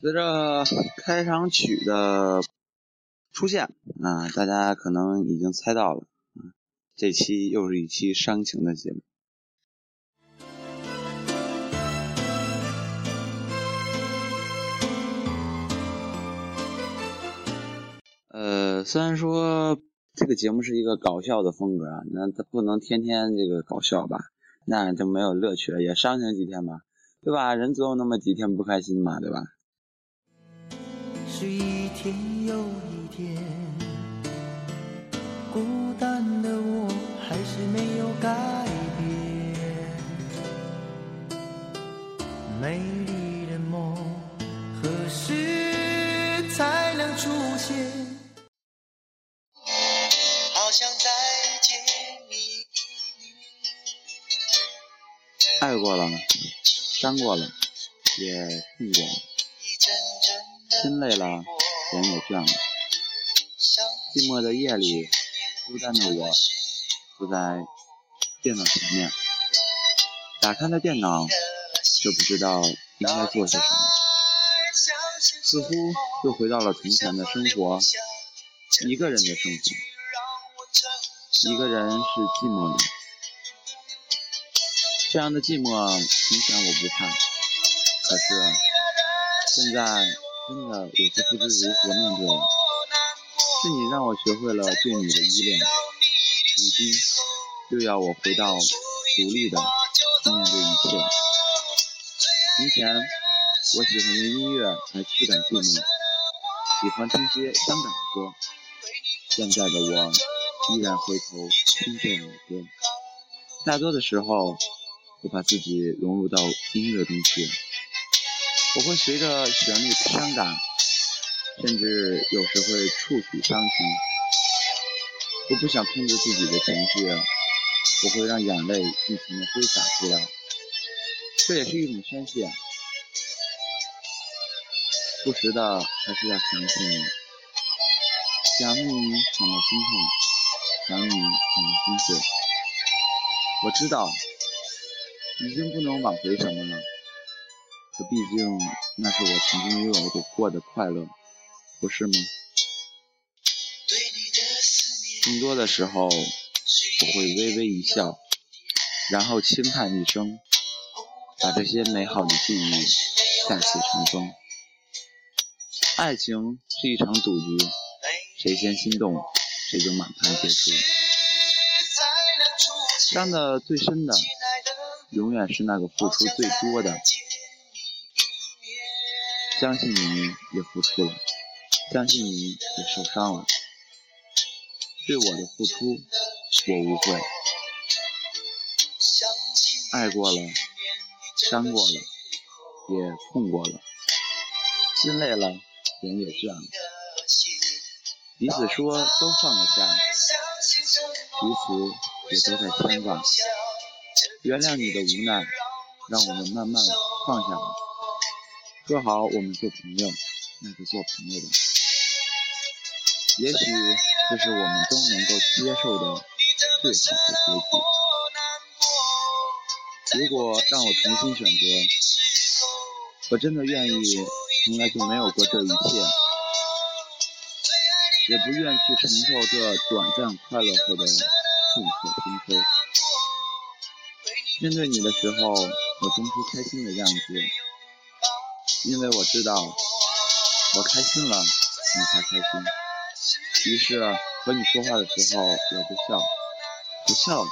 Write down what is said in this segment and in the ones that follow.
随着开场曲的出现，啊，大家可能已经猜到了，这期又是一期伤情的节目。呃，虽然说这个节目是一个搞笑的风格啊，那它不能天天这个搞笑吧，那就没有乐趣了，也伤情几天吧，对吧？人总有那么几天不开心嘛，对吧？是一天又一天，孤单的我还是没有改变。美丽的梦何时才能出现？好想再见你。爱过了，伤过了，也痛过了。心累了，人也倦了。寂寞的夜里，孤单的我坐在电脑前面，打开了电脑，就不知道应该做些什么。似乎又回到了从前的生活，一个人的生活。一个人是寂寞的，这样的寂寞，从前我不怕，可是现在。真的有些不知如何面对，是你让我学会了对你的依恋，如今又要我回到独立的去面对一切。从前我喜欢用音乐来驱赶寂寞，喜欢听些伤感的歌。现在的我依然回头听这样的歌，大多的时候我把自己融入到音乐中去。我会随着旋律伤感，甚至有时会触曲伤情。我不想控制自己的情绪，我会让眼泪尽情的挥洒出来，这也是一种宣泄。不时的还是要想起你，想你想到心痛，想你想到心碎。我知道，已经不能挽回什么了。可毕竟，那是我曾经拥有过的快乐，不是吗？更多的时候，我会微微一笑，然后轻叹一声，把这些美好的记忆再次尘封。爱情是一场赌局，谁先心动，谁就满盘皆输。伤的最深的，永远是那个付出最多的。相信你们也付出了，相信你们也受伤了，对我的付出我无悔。爱过了，伤过了，也痛过了，心累了，人也倦了。彼此说都放得下，彼此也都在牵挂。原谅你的无奈，让我们慢慢放下吧。说好我们做朋友，那就做朋友吧。也许这是我们都能够接受的最好的结局。如果让我重新选择，我真的愿意从来就没有过这一切，也不愿去承受这短暂快乐后的痛彻心扉。面对你的时候，我装出开心的样子。因为我知道，我开心了，你才开心。于是和你说话的时候，我就笑，不笑，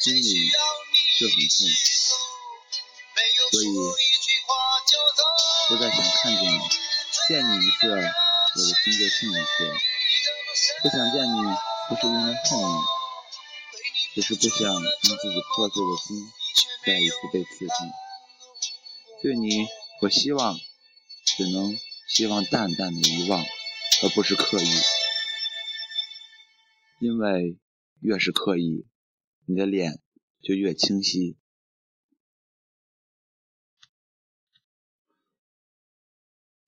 心里就很痛。所以不再想看见你，见你一次，我的心就痛一次。不想见你，不是因为恨你，只是不想让自己破碎的心再一次被刺痛。对你。我希望只能希望淡淡的遗忘，而不是刻意，因为越是刻意，你的脸就越清晰。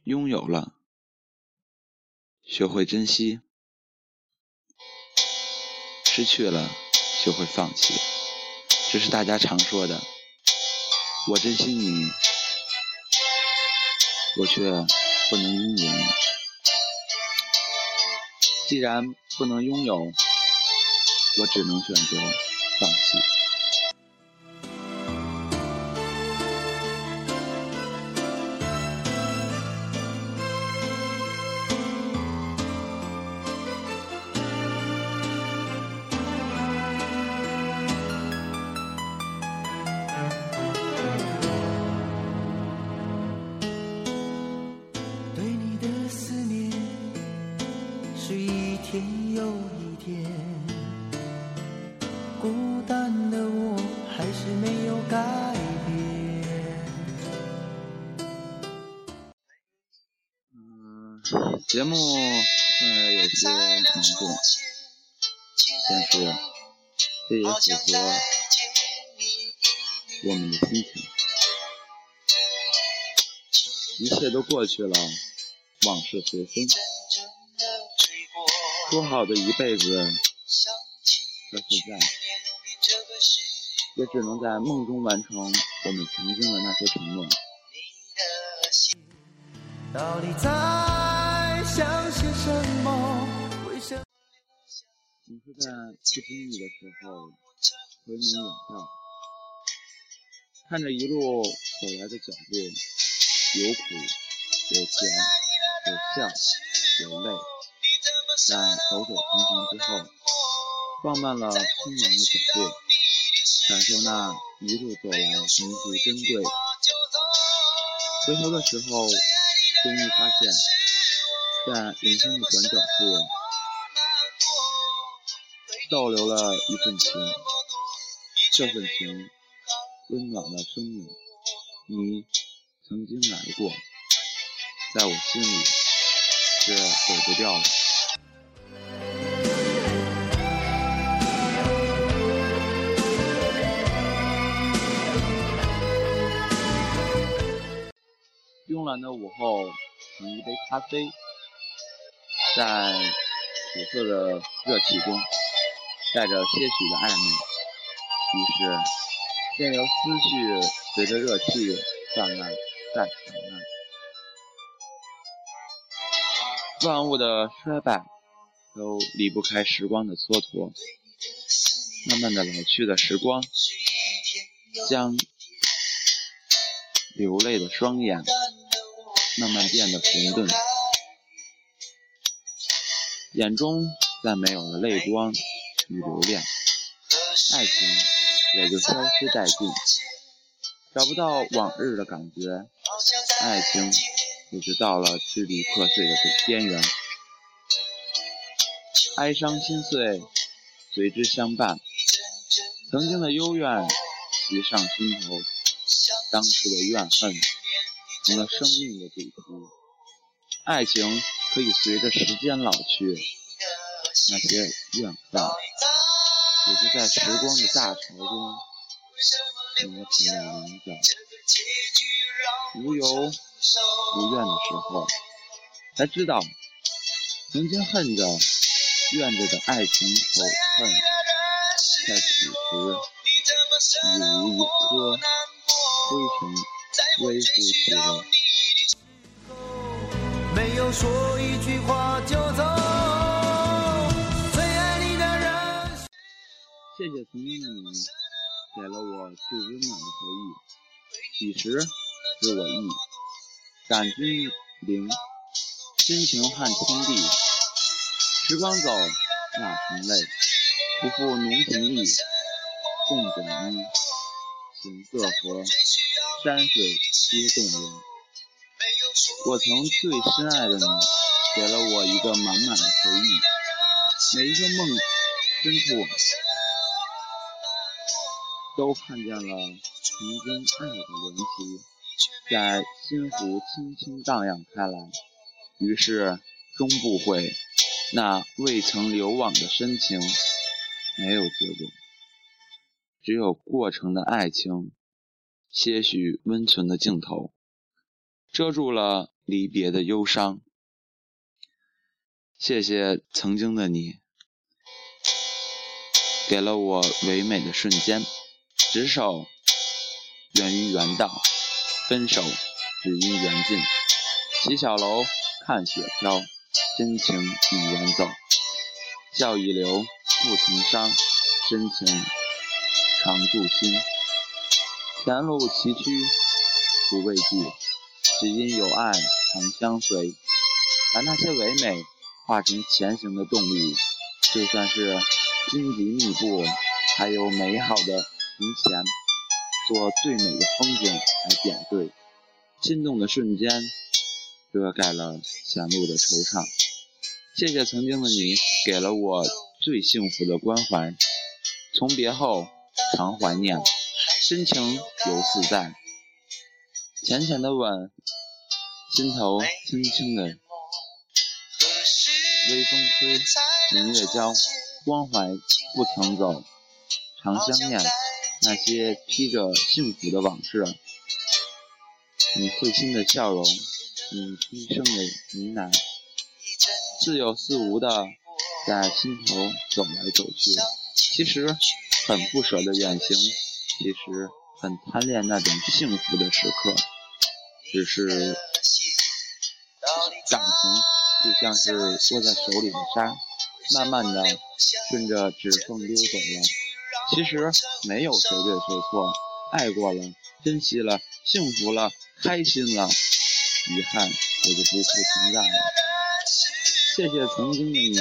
拥有了，学会珍惜；失去了，学会放弃。这是大家常说的，我珍惜你。我却不能拥有。既然不能拥有，我只能选择放弃。节目呃有些凝重，但是这也符合我们的心情。一切都过去了，往事随风。说好的一辈子到现在，也只能在梦中完成我们曾经的那些承诺。到底在？想些什么？总是在不经意的时候回眸远眺，看着一路走来的脚步，有苦有甜有笑有泪，在走走停停之后，放慢了匆忙的脚步，感受那一路走来弥足珍贵。回头的时候，终于发现。在人生的转角处，逗留了一份情，这份情温暖了生命。你曾经来过，在我心里却走不掉了。慵懒的午后，饮一杯咖啡。在苦涩的热气中，带着些许的暧昧，于是便由思绪随着热气泛滥再泛滥。万物的衰败都离不开时光的蹉跎，慢慢的老去的时光，将流泪的双眼慢慢变得红润。眼中再没有了泪光与留恋，爱情也就消失殆尽，找不到往日的感觉，爱情也就到了支离破碎的边缘，哀伤心碎随之相伴，曾经的幽怨袭上心头，当初的怨恨成了生命的主题，爱情。可以随着时间老去，那些怨恨也就在时光的大潮中磨成了棱角。无忧无怨的时候，才知道曾经恨着、怨着的爱情仇恨，在此时已如一颗灰尘微乎其微。没有说一句话就走。最爱你的人。谢谢曾经的你，给了我最温暖的回忆。彼时知我意，感君灵，深情撼天地。时光走，那成泪，不负浓情意。共枕衣，情色和，山水皆动人。我曾最深爱的你，给了我一个满满的回忆。每一个梦深处，都看见了曾经爱的联系，在心湖轻轻荡漾开来。于是终不悔，那未曾流往的深情，没有结果，只有过程的爱情，些许温存的镜头。遮住了离别的忧伤。谢谢曾经的你，给了我唯美的瞬间。执手源于缘道，分手只因缘尽。骑小楼看雪飘，真情已远走。笑已留不曾伤，真情常驻心。前路崎岖不畏惧，只因有爱常相随。把那些唯美化成前行的动力，就算是荆棘密布，还有美好的从前，做最美的风景来点缀。心动的瞬间，遮盖了前路的惆怅。谢谢曾经的你，给了我最幸福的关怀。从别后，常怀念，深情犹似在。浅浅的吻，心头轻轻的。微风吹，明月交，关怀不曾走，常相念那些披着幸福的往事。你会心的笑容，你低声的呢喃，似有似无的在心头走来走去。其实很不舍得远行，其实很贪恋那种幸福的时刻，只是感情。就像是握在手里的沙，慢慢的顺着指缝溜走了。其实没有谁对谁错，爱过了，珍惜了，幸福了，开心了，遗憾也就不复存在了。谢谢曾经的你，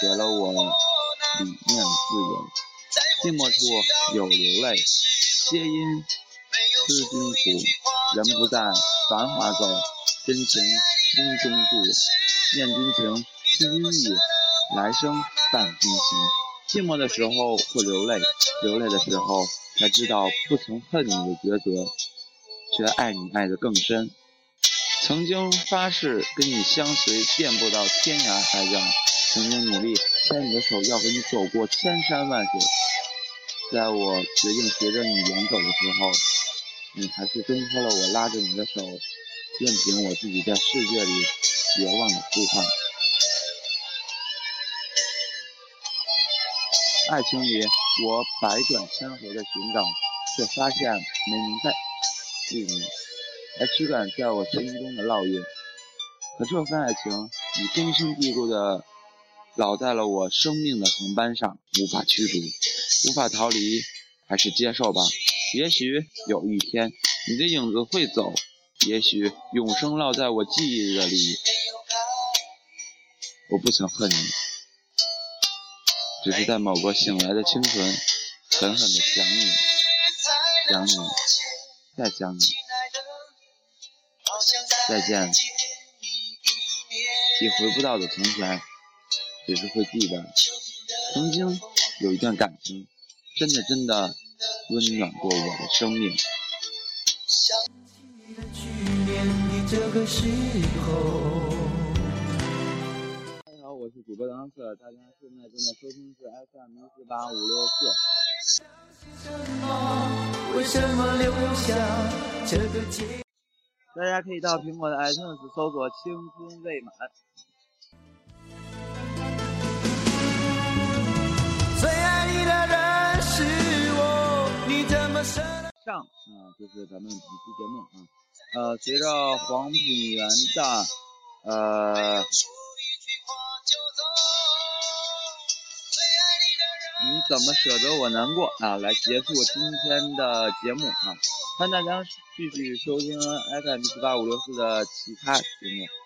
给了我理念自由。寂寞处有流泪，皆因思君苦。人不在，繁华走，真情心中住。念君情，思君意，来生伴君行。寂寞的时候会流泪，流泪的时候才知道不曾恨你的抉择，却爱你爱得更深。曾经发誓跟你相随，遍布到天涯海角。曾经努力牵你的手，要和你走过千山万水。在我决定随着你远走的时候，你还是挣脱了我拉着你的手，任凭我自己在世界里。绝望的呼唤。爱情里，我百转千回的寻找，却发现没能在遇你，还驱赶在我心中的烙印。可这份爱情，已根深蒂固的烙在了我生命的航班上，无法驱逐，无法逃离，还是接受吧。也许有一天，你的影子会走，也许永生烙在我记忆的里。我不曾恨你，只是在某个醒来的清晨，狠狠的想你，想你，再想你，再见。已回不到的从前，只是会记得，曾经有一段感情，真的真的温暖过我的生命。大家好我是主播当色，大家现在正在收听是 FM 一四八五六四。大家可以到苹果的 iTunes 搜索“青春未满”。上？啊，就是咱们本期节目啊。呃，随着黄品源的呃。你怎么舍得我难过啊？来结束今天的节目啊！欢迎大家继续收听 FM 四八五六四的其他节目。